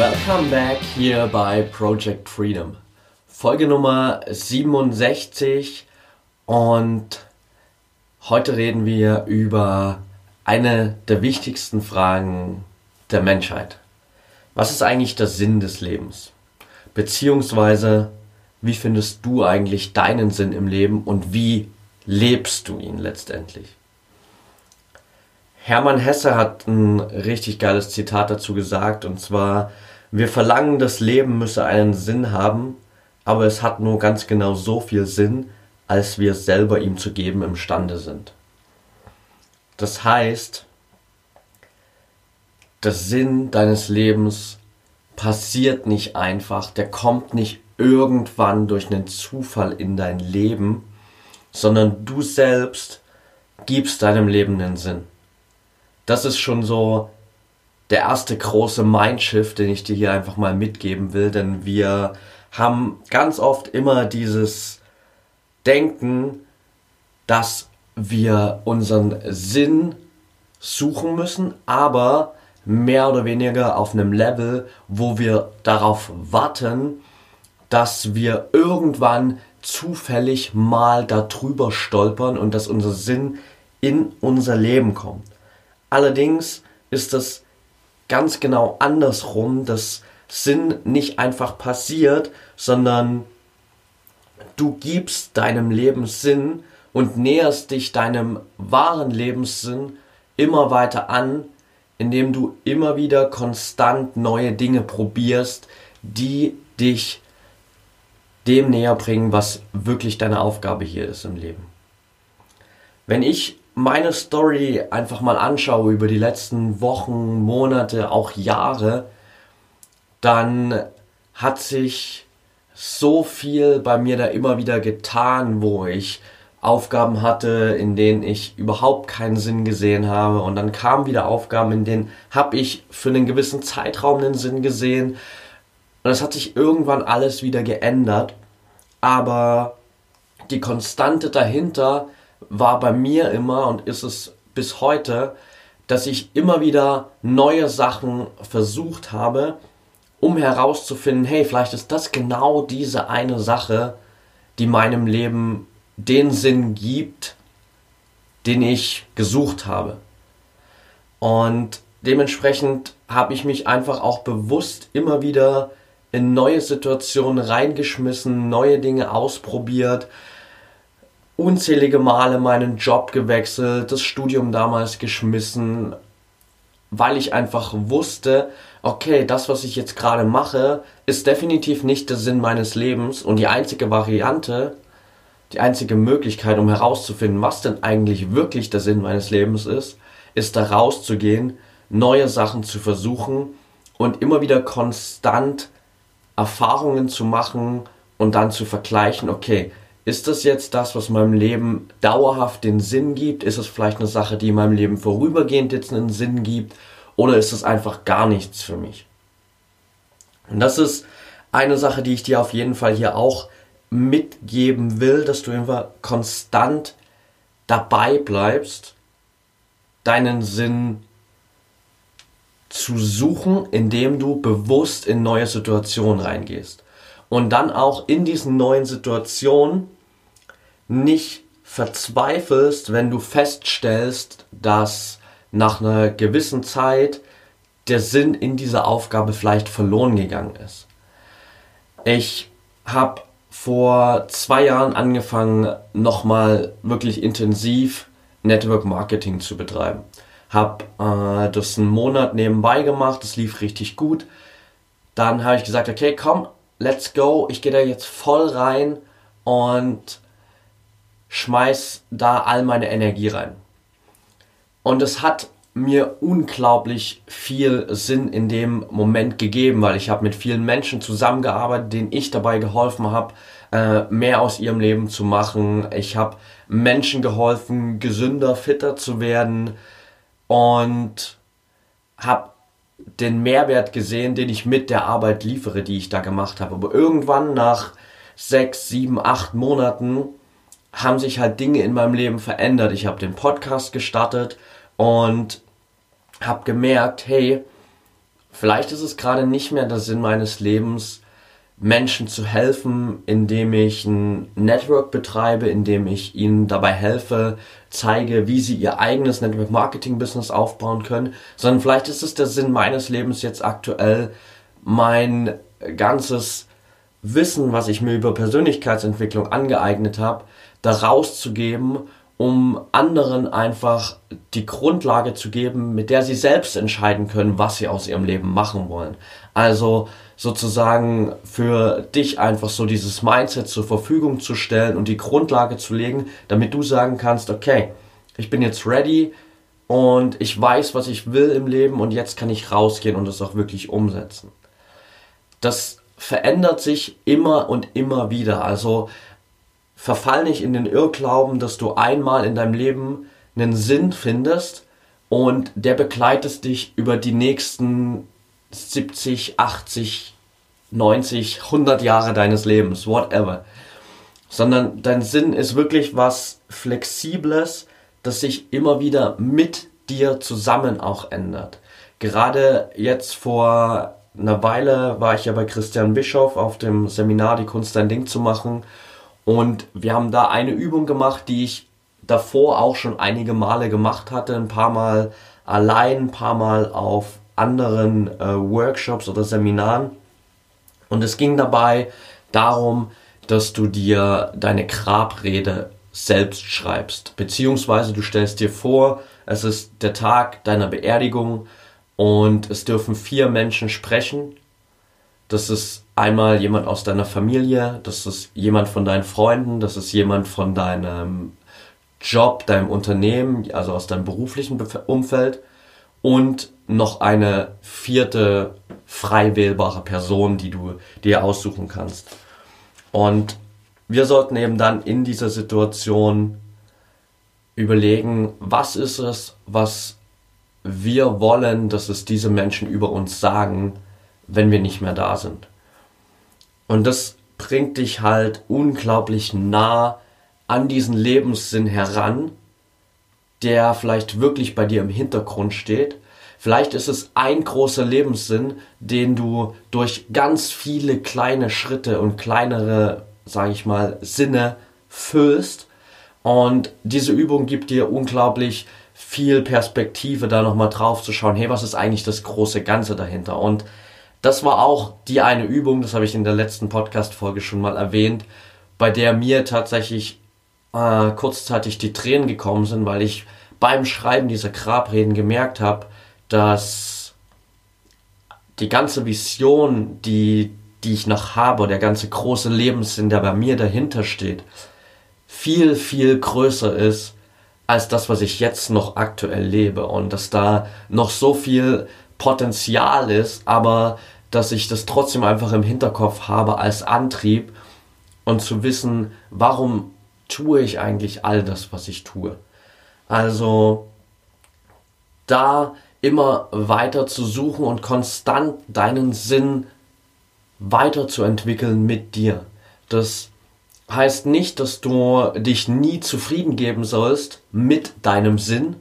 Welcome back hier bei Project Freedom. Folge Nummer 67 und heute reden wir über eine der wichtigsten Fragen der Menschheit. Was ist eigentlich der Sinn des Lebens? Beziehungsweise, wie findest du eigentlich deinen Sinn im Leben und wie lebst du ihn letztendlich? Hermann Hesse hat ein richtig geiles Zitat dazu gesagt und zwar, wir verlangen, das Leben müsse einen Sinn haben, aber es hat nur ganz genau so viel Sinn, als wir selber ihm zu geben imstande sind. Das heißt, der Sinn deines Lebens passiert nicht einfach, der kommt nicht irgendwann durch einen Zufall in dein Leben, sondern du selbst gibst deinem Leben einen Sinn. Das ist schon so der erste große Mindshift, den ich dir hier einfach mal mitgeben will, denn wir haben ganz oft immer dieses Denken, dass wir unseren Sinn suchen müssen, aber mehr oder weniger auf einem Level, wo wir darauf warten, dass wir irgendwann zufällig mal darüber stolpern und dass unser Sinn in unser Leben kommt. Allerdings ist das ganz genau andersrum, dass Sinn nicht einfach passiert, sondern du gibst deinem Leben Sinn und näherst dich deinem wahren Lebenssinn immer weiter an, indem du immer wieder konstant neue Dinge probierst, die dich dem näher bringen, was wirklich deine Aufgabe hier ist im Leben. Wenn ich meine Story einfach mal anschaue über die letzten Wochen, Monate, auch Jahre, dann hat sich so viel bei mir da immer wieder getan, wo ich Aufgaben hatte, in denen ich überhaupt keinen Sinn gesehen habe. Und dann kamen wieder Aufgaben, in denen habe ich für einen gewissen Zeitraum einen Sinn gesehen. Und es hat sich irgendwann alles wieder geändert, aber die Konstante dahinter war bei mir immer und ist es bis heute, dass ich immer wieder neue Sachen versucht habe, um herauszufinden, hey, vielleicht ist das genau diese eine Sache, die meinem Leben den Sinn gibt, den ich gesucht habe. Und dementsprechend habe ich mich einfach auch bewusst immer wieder in neue Situationen reingeschmissen, neue Dinge ausprobiert, unzählige Male meinen Job gewechselt, das Studium damals geschmissen, weil ich einfach wusste, okay, das, was ich jetzt gerade mache, ist definitiv nicht der Sinn meines Lebens. Und die einzige Variante, die einzige Möglichkeit, um herauszufinden, was denn eigentlich wirklich der Sinn meines Lebens ist, ist da rauszugehen, neue Sachen zu versuchen und immer wieder konstant Erfahrungen zu machen und dann zu vergleichen, okay, ist das jetzt das, was meinem Leben dauerhaft den Sinn gibt? Ist es vielleicht eine Sache, die meinem Leben vorübergehend jetzt einen Sinn gibt? Oder ist es einfach gar nichts für mich? Und das ist eine Sache, die ich dir auf jeden Fall hier auch mitgeben will, dass du einfach konstant dabei bleibst, deinen Sinn zu suchen, indem du bewusst in neue Situationen reingehst und dann auch in diesen neuen Situationen nicht verzweifelst, wenn du feststellst, dass nach einer gewissen Zeit der Sinn in dieser Aufgabe vielleicht verloren gegangen ist. Ich habe vor zwei Jahren angefangen, nochmal wirklich intensiv Network Marketing zu betreiben. Habe äh, das einen Monat nebenbei gemacht, das lief richtig gut. Dann habe ich gesagt, okay, komm, let's go, ich gehe da jetzt voll rein und schmeiß da all meine Energie rein. Und es hat mir unglaublich viel Sinn in dem Moment gegeben, weil ich habe mit vielen Menschen zusammengearbeitet, denen ich dabei geholfen habe, äh, mehr aus ihrem Leben zu machen. Ich habe Menschen geholfen, gesünder, fitter zu werden und habe den Mehrwert gesehen, den ich mit der Arbeit liefere, die ich da gemacht habe. Aber irgendwann nach sechs, sieben, acht Monaten haben sich halt Dinge in meinem Leben verändert. Ich habe den Podcast gestartet und habe gemerkt, hey, vielleicht ist es gerade nicht mehr der Sinn meines Lebens, Menschen zu helfen, indem ich ein Network betreibe, indem ich ihnen dabei helfe, zeige, wie sie ihr eigenes Network Marketing Business aufbauen können, sondern vielleicht ist es der Sinn meines Lebens jetzt aktuell, mein ganzes Wissen, was ich mir über Persönlichkeitsentwicklung angeeignet habe, da rauszugeben, um anderen einfach die Grundlage zu geben, mit der sie selbst entscheiden können, was sie aus ihrem Leben machen wollen. Also sozusagen für dich einfach so dieses Mindset zur Verfügung zu stellen und die Grundlage zu legen, damit du sagen kannst, okay, ich bin jetzt ready und ich weiß, was ich will im Leben und jetzt kann ich rausgehen und das auch wirklich umsetzen. Das verändert sich immer und immer wieder. Also verfall nicht in den Irrglauben, dass du einmal in deinem Leben einen Sinn findest und der begleitet dich über die nächsten 70, 80, 90, 100 Jahre deines Lebens, whatever. Sondern dein Sinn ist wirklich was Flexibles, das sich immer wieder mit dir zusammen auch ändert. Gerade jetzt vor einer Weile war ich ja bei Christian Bischoff auf dem Seminar Die Kunst dein Ding zu machen und wir haben da eine Übung gemacht, die ich davor auch schon einige Male gemacht hatte. Ein paar Mal allein, ein paar Mal auf anderen äh, Workshops oder Seminaren. Und es ging dabei darum, dass du dir deine Grabrede selbst schreibst. Beziehungsweise du stellst dir vor, es ist der Tag deiner Beerdigung und es dürfen vier Menschen sprechen. Das ist einmal jemand aus deiner Familie, das ist jemand von deinen Freunden, das ist jemand von deinem Job, deinem Unternehmen, also aus deinem beruflichen Umfeld und noch eine vierte frei wählbare Person, die du dir aussuchen kannst. Und wir sollten eben dann in dieser Situation überlegen, was ist es, was wir wollen, dass es diese Menschen über uns sagen, wenn wir nicht mehr da sind. Und das bringt dich halt unglaublich nah an diesen Lebenssinn heran, der vielleicht wirklich bei dir im Hintergrund steht. Vielleicht ist es ein großer Lebenssinn, den du durch ganz viele kleine Schritte und kleinere, sage ich mal, Sinne füllst. Und diese Übung gibt dir unglaublich viel Perspektive, da nochmal drauf zu schauen, hey, was ist eigentlich das große Ganze dahinter? Und das war auch die eine Übung, das habe ich in der letzten Podcast-Folge schon mal erwähnt, bei der mir tatsächlich äh, kurzzeitig die Tränen gekommen sind, weil ich beim Schreiben dieser Grabreden gemerkt habe, dass die ganze Vision, die, die ich noch habe, der ganze große Lebenssinn, der bei mir dahinter steht, viel, viel größer ist als das, was ich jetzt noch aktuell lebe und dass da noch so viel Potenzial ist, aber dass ich das trotzdem einfach im Hinterkopf habe als Antrieb und zu wissen, warum tue ich eigentlich all das, was ich tue. Also da immer weiter zu suchen und konstant deinen Sinn weiterzuentwickeln mit dir. Das heißt nicht, dass du dich nie zufrieden geben sollst mit deinem Sinn.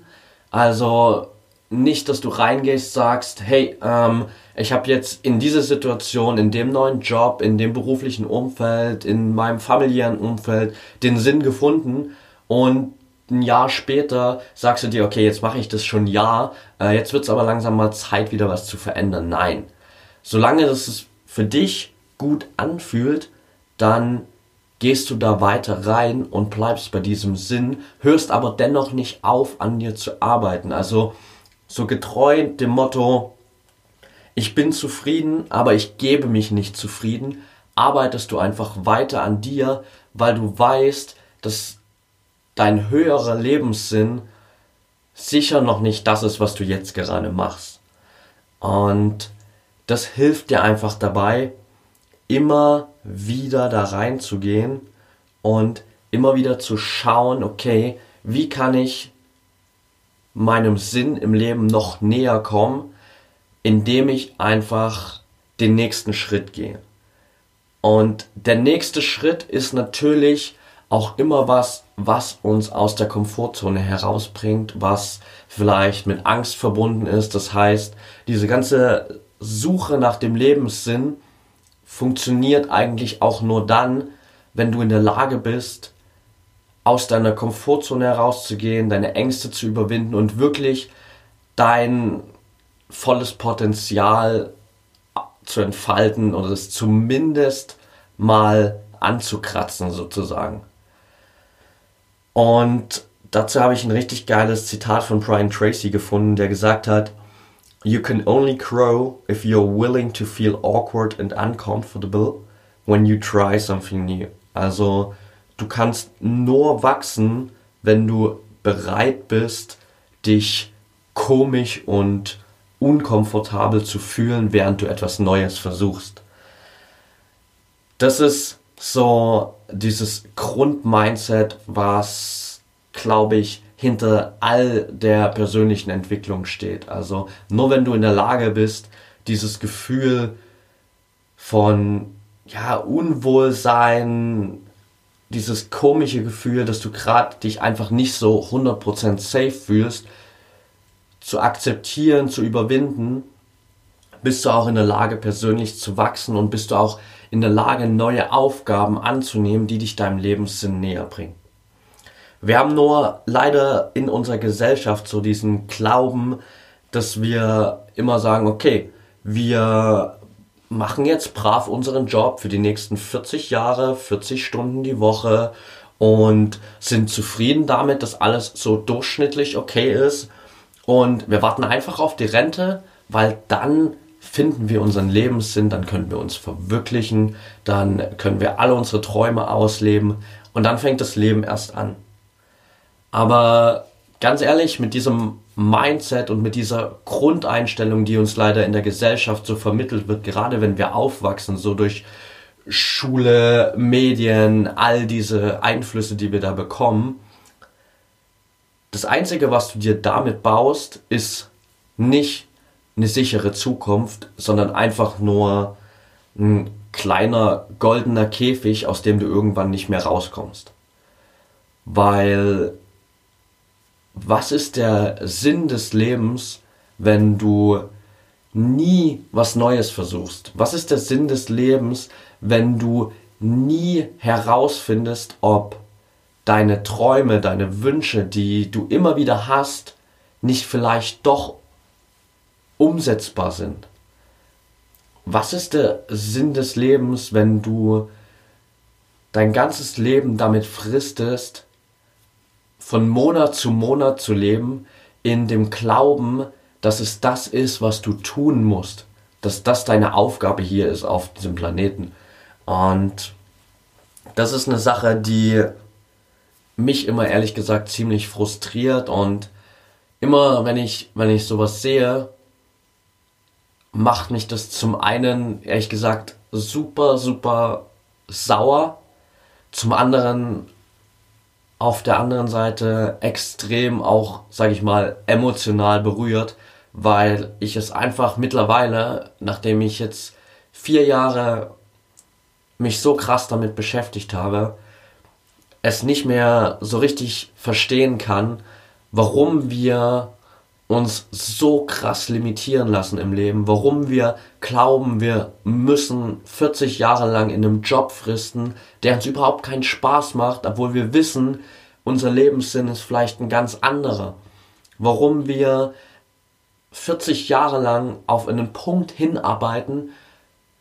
Also nicht, dass du reingehst, sagst, hey, ähm, ich habe jetzt in dieser Situation, in dem neuen Job, in dem beruflichen Umfeld, in meinem familiären Umfeld den Sinn gefunden und ein Jahr später sagst du dir, okay, jetzt mache ich das schon ein Jahr, äh, jetzt wird es aber langsam mal Zeit, wieder was zu verändern. Nein. Solange es für dich gut anfühlt, dann gehst du da weiter rein und bleibst bei diesem Sinn, hörst aber dennoch nicht auf, an dir zu arbeiten. Also so getreu dem Motto, ich bin zufrieden, aber ich gebe mich nicht zufrieden, arbeitest du einfach weiter an dir, weil du weißt, dass dein höherer Lebenssinn sicher noch nicht das ist, was du jetzt gerade machst. Und das hilft dir einfach dabei, immer wieder da reinzugehen und immer wieder zu schauen, okay, wie kann ich meinem Sinn im Leben noch näher kommen, indem ich einfach den nächsten Schritt gehe. Und der nächste Schritt ist natürlich auch immer was, was uns aus der Komfortzone herausbringt, was vielleicht mit Angst verbunden ist. Das heißt, diese ganze Suche nach dem Lebenssinn funktioniert eigentlich auch nur dann, wenn du in der Lage bist, aus deiner Komfortzone herauszugehen, deine Ängste zu überwinden und wirklich dein volles Potenzial zu entfalten oder es zumindest mal anzukratzen sozusagen. Und dazu habe ich ein richtig geiles Zitat von Brian Tracy gefunden, der gesagt hat, You can only grow if you're willing to feel awkward and uncomfortable when you try something new. Also du kannst nur wachsen, wenn du bereit bist, dich komisch und unkomfortabel zu fühlen, während du etwas Neues versuchst. Das ist so dieses Grundmindset, was, glaube ich, hinter all der persönlichen Entwicklung steht. Also nur wenn du in der Lage bist, dieses Gefühl von ja, Unwohlsein, dieses komische Gefühl, dass du gerade dich einfach nicht so 100% safe fühlst, zu akzeptieren, zu überwinden, bist du auch in der Lage, persönlich zu wachsen und bist du auch in der Lage, neue Aufgaben anzunehmen, die dich deinem Lebenssinn näher bringen. Wir haben nur leider in unserer Gesellschaft so diesen Glauben, dass wir immer sagen, okay, wir machen jetzt brav unseren Job für die nächsten 40 Jahre, 40 Stunden die Woche und sind zufrieden damit, dass alles so durchschnittlich okay ist. Und wir warten einfach auf die Rente, weil dann finden wir unseren Lebenssinn, dann können wir uns verwirklichen, dann können wir alle unsere Träume ausleben und dann fängt das Leben erst an. Aber ganz ehrlich, mit diesem Mindset und mit dieser Grundeinstellung, die uns leider in der Gesellschaft so vermittelt wird, gerade wenn wir aufwachsen, so durch Schule, Medien, all diese Einflüsse, die wir da bekommen, das Einzige, was du dir damit baust, ist nicht eine sichere Zukunft, sondern einfach nur ein kleiner goldener Käfig, aus dem du irgendwann nicht mehr rauskommst. Weil was ist der Sinn des Lebens, wenn du nie was Neues versuchst? Was ist der Sinn des Lebens, wenn du nie herausfindest, ob deine Träume, deine Wünsche, die du immer wieder hast, nicht vielleicht doch umsetzbar sind? Was ist der Sinn des Lebens, wenn du dein ganzes Leben damit fristest, von Monat zu Monat zu leben, in dem Glauben, dass es das ist, was du tun musst, dass das deine Aufgabe hier ist auf diesem Planeten. Und das ist eine Sache, die mich immer ehrlich gesagt ziemlich frustriert und immer wenn ich, wenn ich sowas sehe, macht mich das zum einen, ehrlich gesagt, super, super sauer. Zum anderen auf der anderen Seite extrem auch, sage ich mal, emotional berührt, weil ich es einfach mittlerweile, nachdem ich jetzt vier Jahre mich so krass damit beschäftigt habe, es nicht mehr so richtig verstehen kann, warum wir uns so krass limitieren lassen im Leben, warum wir glauben, wir müssen 40 Jahre lang in einem Job fristen, der uns überhaupt keinen Spaß macht, obwohl wir wissen, unser Lebenssinn ist vielleicht ein ganz anderer. Warum wir 40 Jahre lang auf einen Punkt hinarbeiten,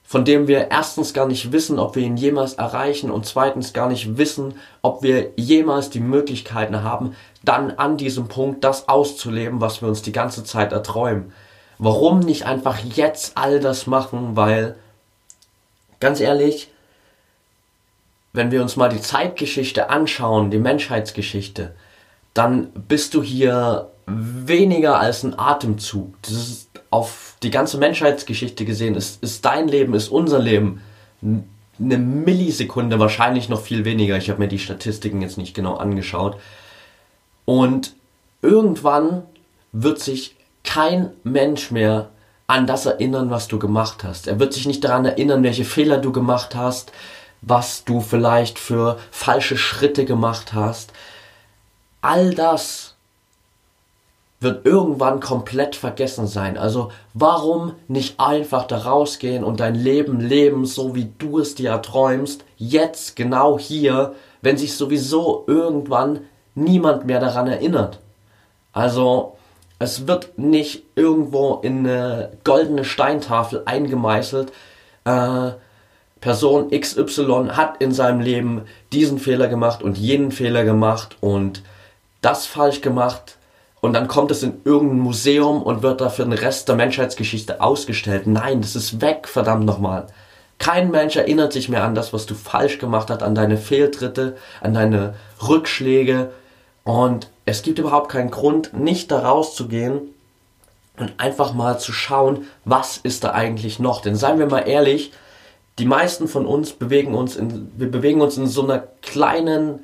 von dem wir erstens gar nicht wissen, ob wir ihn jemals erreichen und zweitens gar nicht wissen, ob wir jemals die Möglichkeiten haben, dann an diesem Punkt das auszuleben, was wir uns die ganze Zeit erträumen. Warum nicht einfach jetzt all das machen, weil ganz ehrlich, wenn wir uns mal die Zeitgeschichte anschauen, die Menschheitsgeschichte, dann bist du hier weniger als ein Atemzug. Das ist auf die ganze Menschheitsgeschichte gesehen, ist, ist dein Leben, ist unser Leben eine Millisekunde, wahrscheinlich noch viel weniger. Ich habe mir die Statistiken jetzt nicht genau angeschaut. Und irgendwann wird sich kein Mensch mehr an das erinnern, was du gemacht hast. Er wird sich nicht daran erinnern, welche Fehler du gemacht hast, was du vielleicht für falsche Schritte gemacht hast. All das wird irgendwann komplett vergessen sein. Also warum nicht einfach da rausgehen und dein Leben leben, so wie du es dir erträumst, jetzt genau hier, wenn sich sowieso irgendwann niemand mehr daran erinnert. Also es wird nicht irgendwo in eine goldene Steintafel eingemeißelt. Äh, Person XY hat in seinem Leben diesen Fehler gemacht und jenen Fehler gemacht und das falsch gemacht und dann kommt es in irgendein Museum und wird da für den Rest der Menschheitsgeschichte ausgestellt. Nein, das ist weg, verdammt nochmal. Kein Mensch erinnert sich mehr an das, was du falsch gemacht hast, an deine Fehltritte, an deine Rückschläge. Und es gibt überhaupt keinen Grund, nicht da rauszugehen und einfach mal zu schauen, was ist da eigentlich noch. Denn seien wir mal ehrlich, die meisten von uns bewegen uns in, wir bewegen uns in so einer kleinen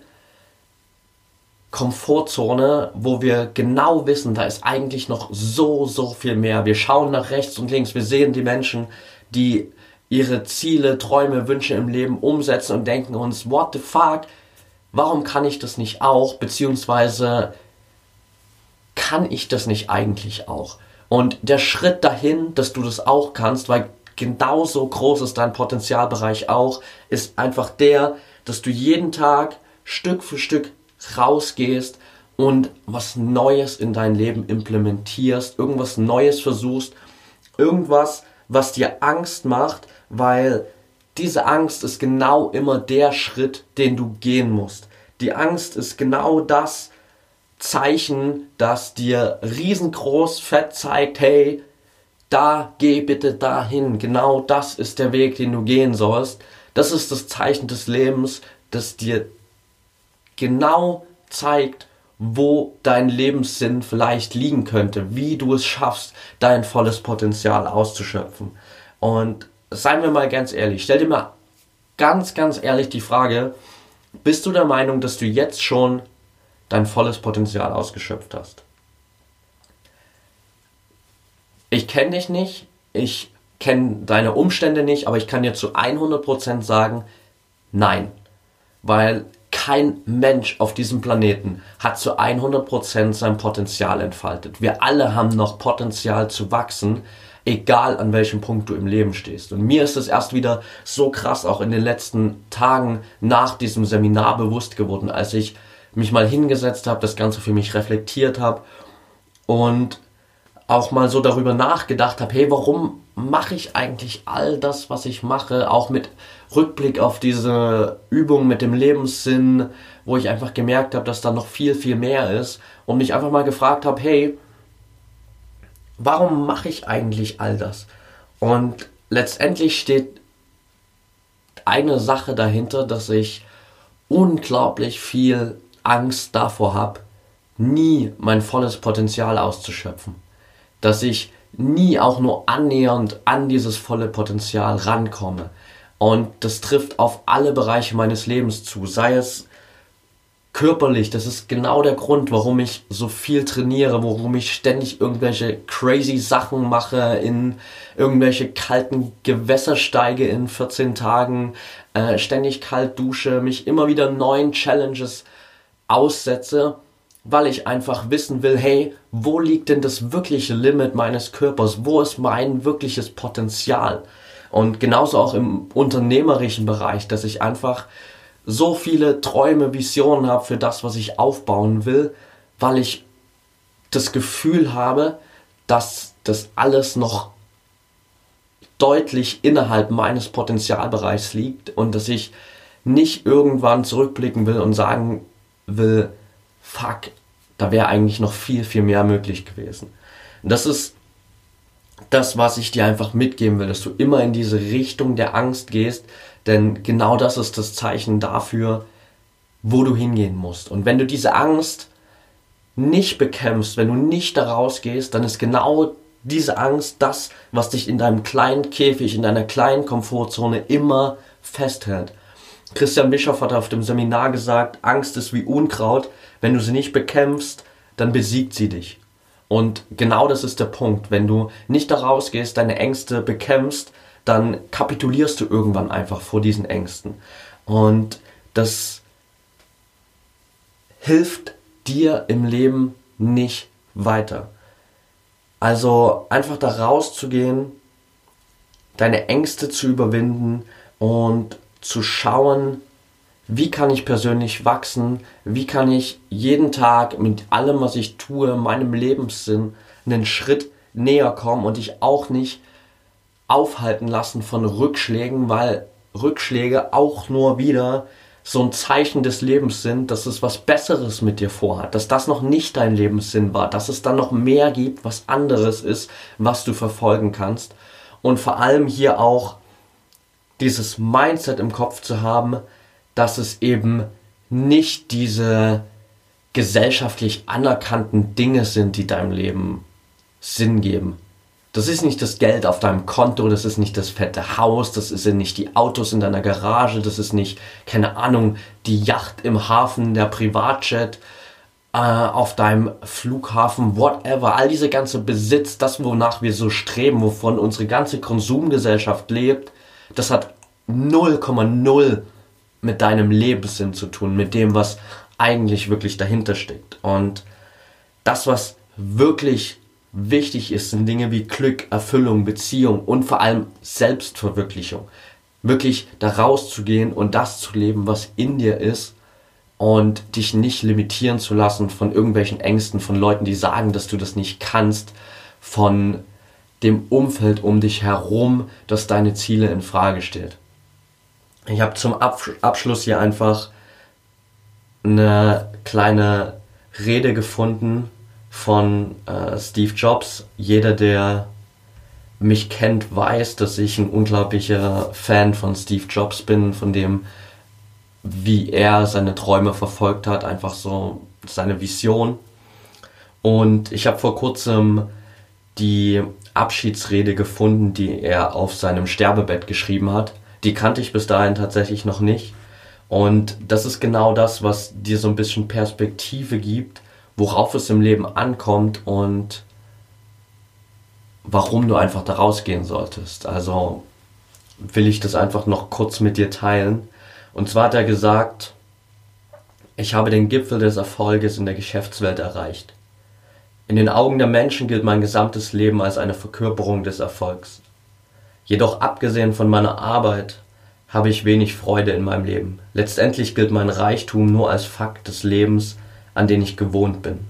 Komfortzone, wo wir genau wissen, da ist eigentlich noch so, so viel mehr. Wir schauen nach rechts und links, wir sehen die Menschen, die ihre Ziele, Träume, Wünsche im Leben umsetzen und denken uns, what the fuck, warum kann ich das nicht auch? Beziehungsweise kann ich das nicht eigentlich auch? Und der Schritt dahin, dass du das auch kannst, weil genauso groß ist dein Potenzialbereich auch, ist einfach der, dass du jeden Tag Stück für Stück rausgehst und was Neues in dein Leben implementierst, irgendwas Neues versuchst, irgendwas, was dir Angst macht, weil diese Angst ist genau immer der Schritt, den du gehen musst. Die Angst ist genau das Zeichen, das dir riesengroß fett zeigt, hey, da geh bitte dahin. Genau das ist der Weg, den du gehen sollst. Das ist das Zeichen des Lebens, das dir genau zeigt, wo dein Lebenssinn vielleicht liegen könnte, wie du es schaffst, dein volles Potenzial auszuschöpfen. Und seien wir mal ganz ehrlich, stell dir mal ganz, ganz ehrlich die Frage, bist du der Meinung, dass du jetzt schon dein volles Potenzial ausgeschöpft hast? Ich kenne dich nicht, ich kenne deine Umstände nicht, aber ich kann dir zu 100% sagen, nein. Weil kein Mensch auf diesem Planeten hat zu 100% sein Potenzial entfaltet. Wir alle haben noch Potenzial zu wachsen, egal an welchem Punkt du im Leben stehst. Und mir ist es erst wieder so krass auch in den letzten Tagen nach diesem Seminar bewusst geworden, als ich mich mal hingesetzt habe, das Ganze für mich reflektiert habe und auch mal so darüber nachgedacht habe, hey, warum mache ich eigentlich all das, was ich mache, auch mit Rückblick auf diese Übung mit dem Lebenssinn, wo ich einfach gemerkt habe, dass da noch viel, viel mehr ist und mich einfach mal gefragt habe, hey, warum mache ich eigentlich all das? Und letztendlich steht eine Sache dahinter, dass ich unglaublich viel Angst davor habe, nie mein volles Potenzial auszuschöpfen. Dass ich nie auch nur annähernd an dieses volle Potenzial rankomme. Und das trifft auf alle Bereiche meines Lebens zu, sei es körperlich, das ist genau der Grund, warum ich so viel trainiere, warum ich ständig irgendwelche crazy Sachen mache, in irgendwelche kalten Gewässer steige in 14 Tagen, äh, ständig kalt dusche, mich immer wieder neuen Challenges aussetze, weil ich einfach wissen will, hey, wo liegt denn das wirkliche Limit meines Körpers? Wo ist mein wirkliches Potenzial? Und genauso auch im unternehmerischen Bereich, dass ich einfach so viele Träume, Visionen habe für das, was ich aufbauen will, weil ich das Gefühl habe, dass das alles noch deutlich innerhalb meines Potenzialbereichs liegt und dass ich nicht irgendwann zurückblicken will und sagen will, fuck, da wäre eigentlich noch viel, viel mehr möglich gewesen. Und das ist das, was ich dir einfach mitgeben will, dass du immer in diese Richtung der Angst gehst, denn genau das ist das Zeichen dafür, wo du hingehen musst. Und wenn du diese Angst nicht bekämpfst, wenn du nicht da rausgehst, dann ist genau diese Angst das, was dich in deinem kleinen Käfig, in deiner kleinen Komfortzone immer festhält. Christian Bischoff hat auf dem Seminar gesagt, Angst ist wie Unkraut. Wenn du sie nicht bekämpfst, dann besiegt sie dich. Und genau das ist der Punkt. Wenn du nicht da rausgehst, deine Ängste bekämpfst, dann kapitulierst du irgendwann einfach vor diesen Ängsten. Und das hilft dir im Leben nicht weiter. Also einfach da rauszugehen, deine Ängste zu überwinden und zu schauen, wie kann ich persönlich wachsen, wie kann ich jeden Tag mit allem, was ich tue, meinem Lebenssinn einen Schritt näher kommen und dich auch nicht aufhalten lassen von Rückschlägen, weil Rückschläge auch nur wieder so ein Zeichen des Lebens sind, dass es was Besseres mit dir vorhat, dass das noch nicht dein Lebenssinn war, dass es dann noch mehr gibt, was anderes ist, was du verfolgen kannst. Und vor allem hier auch dieses Mindset im Kopf zu haben, dass es eben nicht diese gesellschaftlich anerkannten Dinge sind, die deinem Leben Sinn geben. Das ist nicht das Geld auf deinem Konto, das ist nicht das fette Haus, das sind nicht die Autos in deiner Garage, das ist nicht, keine Ahnung, die Yacht im Hafen, der Privatjet äh, auf deinem Flughafen, whatever. All diese ganze Besitz, das, wonach wir so streben, wovon unsere ganze Konsumgesellschaft lebt, das hat 0,0 mit deinem Lebenssinn zu tun, mit dem, was eigentlich wirklich dahinter steckt. Und das, was wirklich wichtig ist, sind Dinge wie Glück, Erfüllung, Beziehung und vor allem Selbstverwirklichung. Wirklich da rauszugehen und das zu leben, was in dir ist und dich nicht limitieren zu lassen von irgendwelchen Ängsten, von Leuten, die sagen, dass du das nicht kannst, von dem Umfeld um dich herum, das deine Ziele in Frage stellt. Ich habe zum Abschluss hier einfach eine kleine Rede gefunden von äh, Steve Jobs. Jeder, der mich kennt, weiß, dass ich ein unglaublicher Fan von Steve Jobs bin, von dem, wie er seine Träume verfolgt hat, einfach so seine Vision. Und ich habe vor kurzem die Abschiedsrede gefunden, die er auf seinem Sterbebett geschrieben hat. Die kannte ich bis dahin tatsächlich noch nicht. Und das ist genau das, was dir so ein bisschen Perspektive gibt, worauf es im Leben ankommt und warum du einfach da rausgehen solltest. Also will ich das einfach noch kurz mit dir teilen. Und zwar hat er gesagt, ich habe den Gipfel des Erfolges in der Geschäftswelt erreicht. In den Augen der Menschen gilt mein gesamtes Leben als eine Verkörperung des Erfolgs. Jedoch abgesehen von meiner Arbeit habe ich wenig Freude in meinem Leben. Letztendlich gilt mein Reichtum nur als Fakt des Lebens, an den ich gewohnt bin.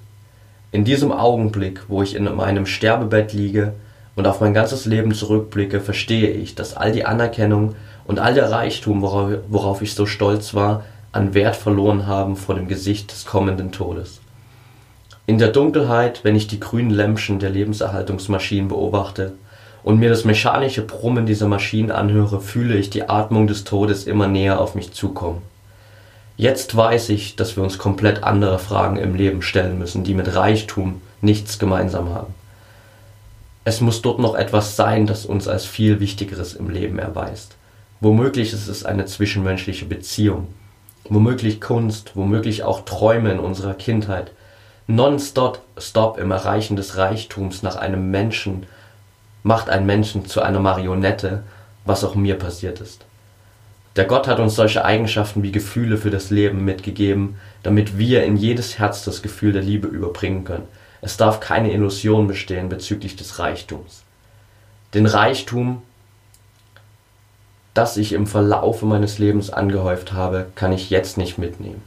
In diesem Augenblick, wo ich in meinem Sterbebett liege und auf mein ganzes Leben zurückblicke, verstehe ich, dass all die Anerkennung und all der Reichtum, worauf, ich so stolz war, an Wert verloren haben vor dem Gesicht des kommenden Todes. In der Dunkelheit, wenn ich die grünen Lämpchen der Lebenserhaltungsmaschinen beobachte und mir das mechanische Brummen dieser Maschinen anhöre, fühle ich die Atmung des Todes immer näher auf mich zukommen. Jetzt weiß ich, dass wir uns komplett andere Fragen im Leben stellen müssen, die mit Reichtum nichts gemeinsam haben. Es muss dort noch etwas sein, das uns als viel Wichtigeres im Leben erweist. Womöglich ist es eine zwischenmenschliche Beziehung, womöglich Kunst, womöglich auch Träume in unserer Kindheit, nonstop stop im Erreichen des Reichtums nach einem Menschen macht einen Menschen zu einer Marionette, was auch mir passiert ist. Der Gott hat uns solche Eigenschaften wie Gefühle für das Leben mitgegeben, damit wir in jedes Herz das Gefühl der Liebe überbringen können. Es darf keine Illusion bestehen bezüglich des Reichtums. Den Reichtum, das ich im Verlaufe meines Lebens angehäuft habe, kann ich jetzt nicht mitnehmen.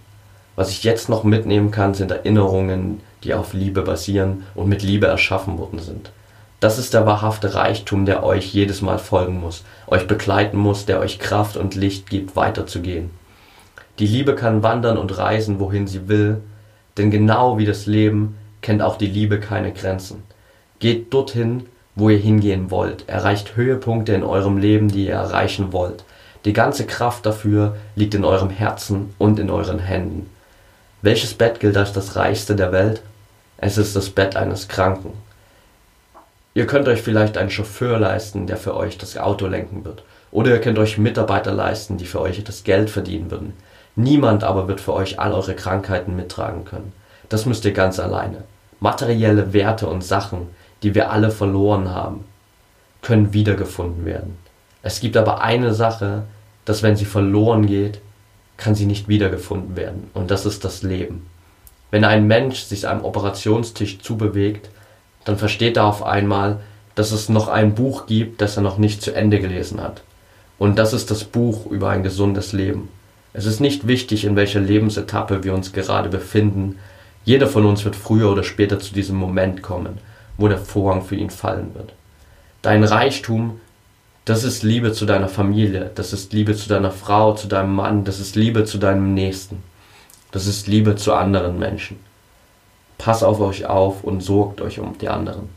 Was ich jetzt noch mitnehmen kann, sind Erinnerungen, die auf Liebe basieren und mit Liebe erschaffen worden sind. Das ist der wahrhafte Reichtum, der euch jedes Mal folgen muss, euch begleiten muss, der euch Kraft und Licht gibt, weiterzugehen. Die Liebe kann wandern und reisen, wohin sie will, denn genau wie das Leben kennt auch die Liebe keine Grenzen. Geht dorthin, wo ihr hingehen wollt, erreicht Höhepunkte in eurem Leben, die ihr erreichen wollt. Die ganze Kraft dafür liegt in eurem Herzen und in euren Händen. Welches Bett gilt als das reichste der Welt? Es ist das Bett eines Kranken. Ihr könnt euch vielleicht einen Chauffeur leisten, der für euch das Auto lenken wird. Oder ihr könnt euch Mitarbeiter leisten, die für euch das Geld verdienen würden. Niemand aber wird für euch all eure Krankheiten mittragen können. Das müsst ihr ganz alleine. Materielle Werte und Sachen, die wir alle verloren haben, können wiedergefunden werden. Es gibt aber eine Sache, dass wenn sie verloren geht, kann sie nicht wiedergefunden werden. Und das ist das Leben. Wenn ein Mensch sich am Operationstisch zubewegt, dann versteht er auf einmal, dass es noch ein Buch gibt, das er noch nicht zu Ende gelesen hat. Und das ist das Buch über ein gesundes Leben. Es ist nicht wichtig, in welcher Lebensetappe wir uns gerade befinden. Jeder von uns wird früher oder später zu diesem Moment kommen, wo der Vorhang für ihn fallen wird. Dein Reichtum, das ist Liebe zu deiner Familie, das ist Liebe zu deiner Frau, zu deinem Mann, das ist Liebe zu deinem Nächsten, das ist Liebe zu anderen Menschen. Pass auf euch auf und sorgt euch um die anderen.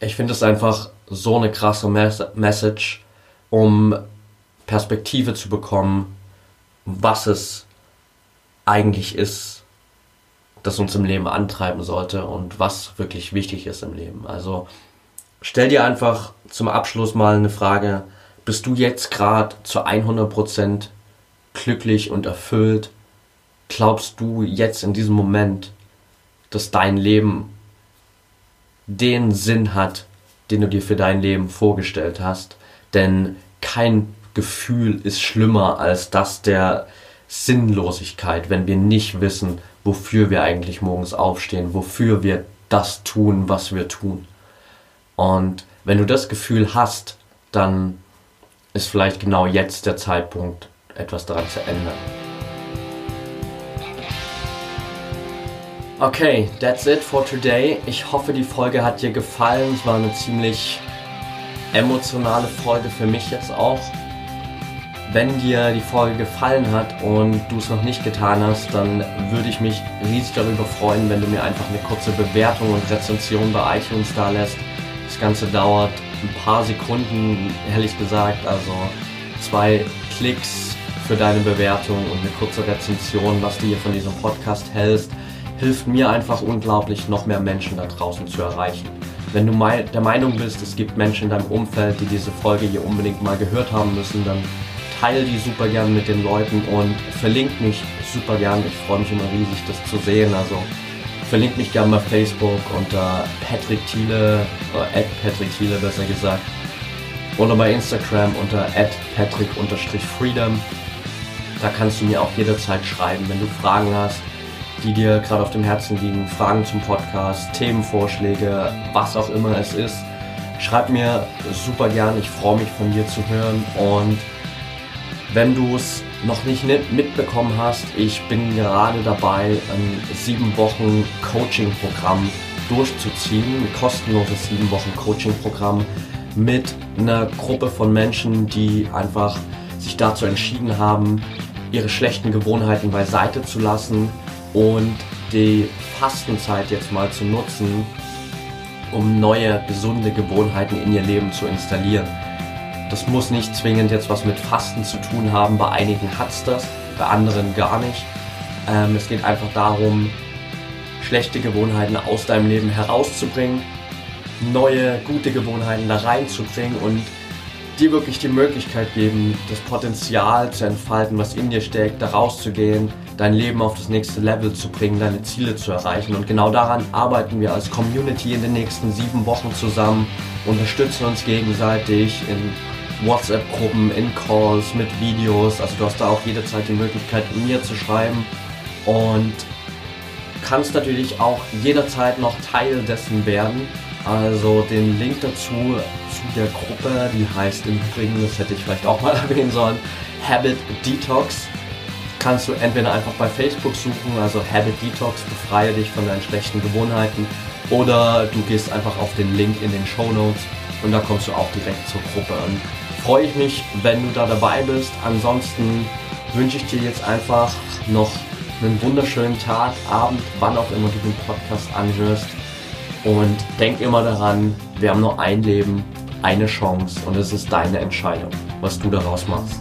Ich finde es einfach so eine krasse Message, um Perspektive zu bekommen, was es eigentlich ist, das uns im Leben antreiben sollte und was wirklich wichtig ist im Leben. Also stell dir einfach zum Abschluss mal eine Frage, bist du jetzt gerade zu 100% glücklich und erfüllt glaubst du jetzt in diesem Moment, dass dein Leben den Sinn hat, den du dir für dein Leben vorgestellt hast? Denn kein Gefühl ist schlimmer als das der Sinnlosigkeit, wenn wir nicht wissen, wofür wir eigentlich morgens aufstehen, wofür wir das tun, was wir tun. Und wenn du das Gefühl hast, dann ist vielleicht genau jetzt der Zeitpunkt, etwas daran zu ändern. Okay, that's it for today. Ich hoffe, die Folge hat dir gefallen. Es war eine ziemlich emotionale Folge für mich jetzt auch. Wenn dir die Folge gefallen hat und du es noch nicht getan hast, dann würde ich mich riesig darüber freuen, wenn du mir einfach eine kurze Bewertung und Rezension bei iTunes da lässt. Das Ganze dauert ein paar Sekunden, ehrlich gesagt, also zwei Klicks für deine Bewertung und eine kurze Rezension, was du hier von diesem Podcast hältst hilft mir einfach unglaublich, noch mehr Menschen da draußen zu erreichen. Wenn du der Meinung bist, es gibt Menschen in deinem Umfeld, die diese Folge hier unbedingt mal gehört haben müssen, dann teile die super gern mit den Leuten und verlink mich super gern. Ich freue mich immer riesig, das zu sehen. Also verlink mich gern bei Facebook unter Patrick Thiele, oder at Patrick Thiele besser gesagt. Oder bei Instagram unter at Patrick-Freedom. Da kannst du mir auch jederzeit schreiben, wenn du Fragen hast die dir gerade auf dem Herzen liegen, Fragen zum Podcast, Themenvorschläge, was auch immer es ist. Schreib mir super gern, ich freue mich von dir zu hören. Und wenn du es noch nicht mitbekommen hast, ich bin gerade dabei, ein sieben Wochen Coaching-Programm durchzuziehen, ein kostenloses sieben Wochen Coaching-Programm mit einer Gruppe von Menschen, die einfach sich dazu entschieden haben, ihre schlechten Gewohnheiten beiseite zu lassen, und die Fastenzeit jetzt mal zu nutzen, um neue gesunde Gewohnheiten in ihr Leben zu installieren. Das muss nicht zwingend jetzt was mit Fasten zu tun haben. Bei einigen hat es das, bei anderen gar nicht. Ähm, es geht einfach darum, schlechte Gewohnheiten aus deinem Leben herauszubringen, neue gute Gewohnheiten da reinzubringen und dir wirklich die Möglichkeit geben, das Potenzial zu entfalten, was in dir steckt, da rauszugehen, dein Leben auf das nächste Level zu bringen, deine Ziele zu erreichen. Und genau daran arbeiten wir als Community in den nächsten sieben Wochen zusammen, unterstützen uns gegenseitig in WhatsApp-Gruppen, in Calls, mit Videos. Also du hast da auch jederzeit die Möglichkeit, mir zu schreiben und kannst natürlich auch jederzeit noch Teil dessen werden. Also den Link dazu zu der Gruppe, die heißt im Übrigen, das hätte ich vielleicht auch mal erwähnen sollen, Habit Detox. Kannst du entweder einfach bei Facebook suchen, also Habit Detox, befreie dich von deinen schlechten Gewohnheiten, oder du gehst einfach auf den Link in den Show Notes und da kommst du auch direkt zur Gruppe an. Freue ich mich, wenn du da dabei bist. Ansonsten wünsche ich dir jetzt einfach noch einen wunderschönen Tag, Abend, wann auch immer du den Podcast anhörst. Und denk immer daran, wir haben nur ein Leben, eine Chance und es ist deine Entscheidung, was du daraus machst.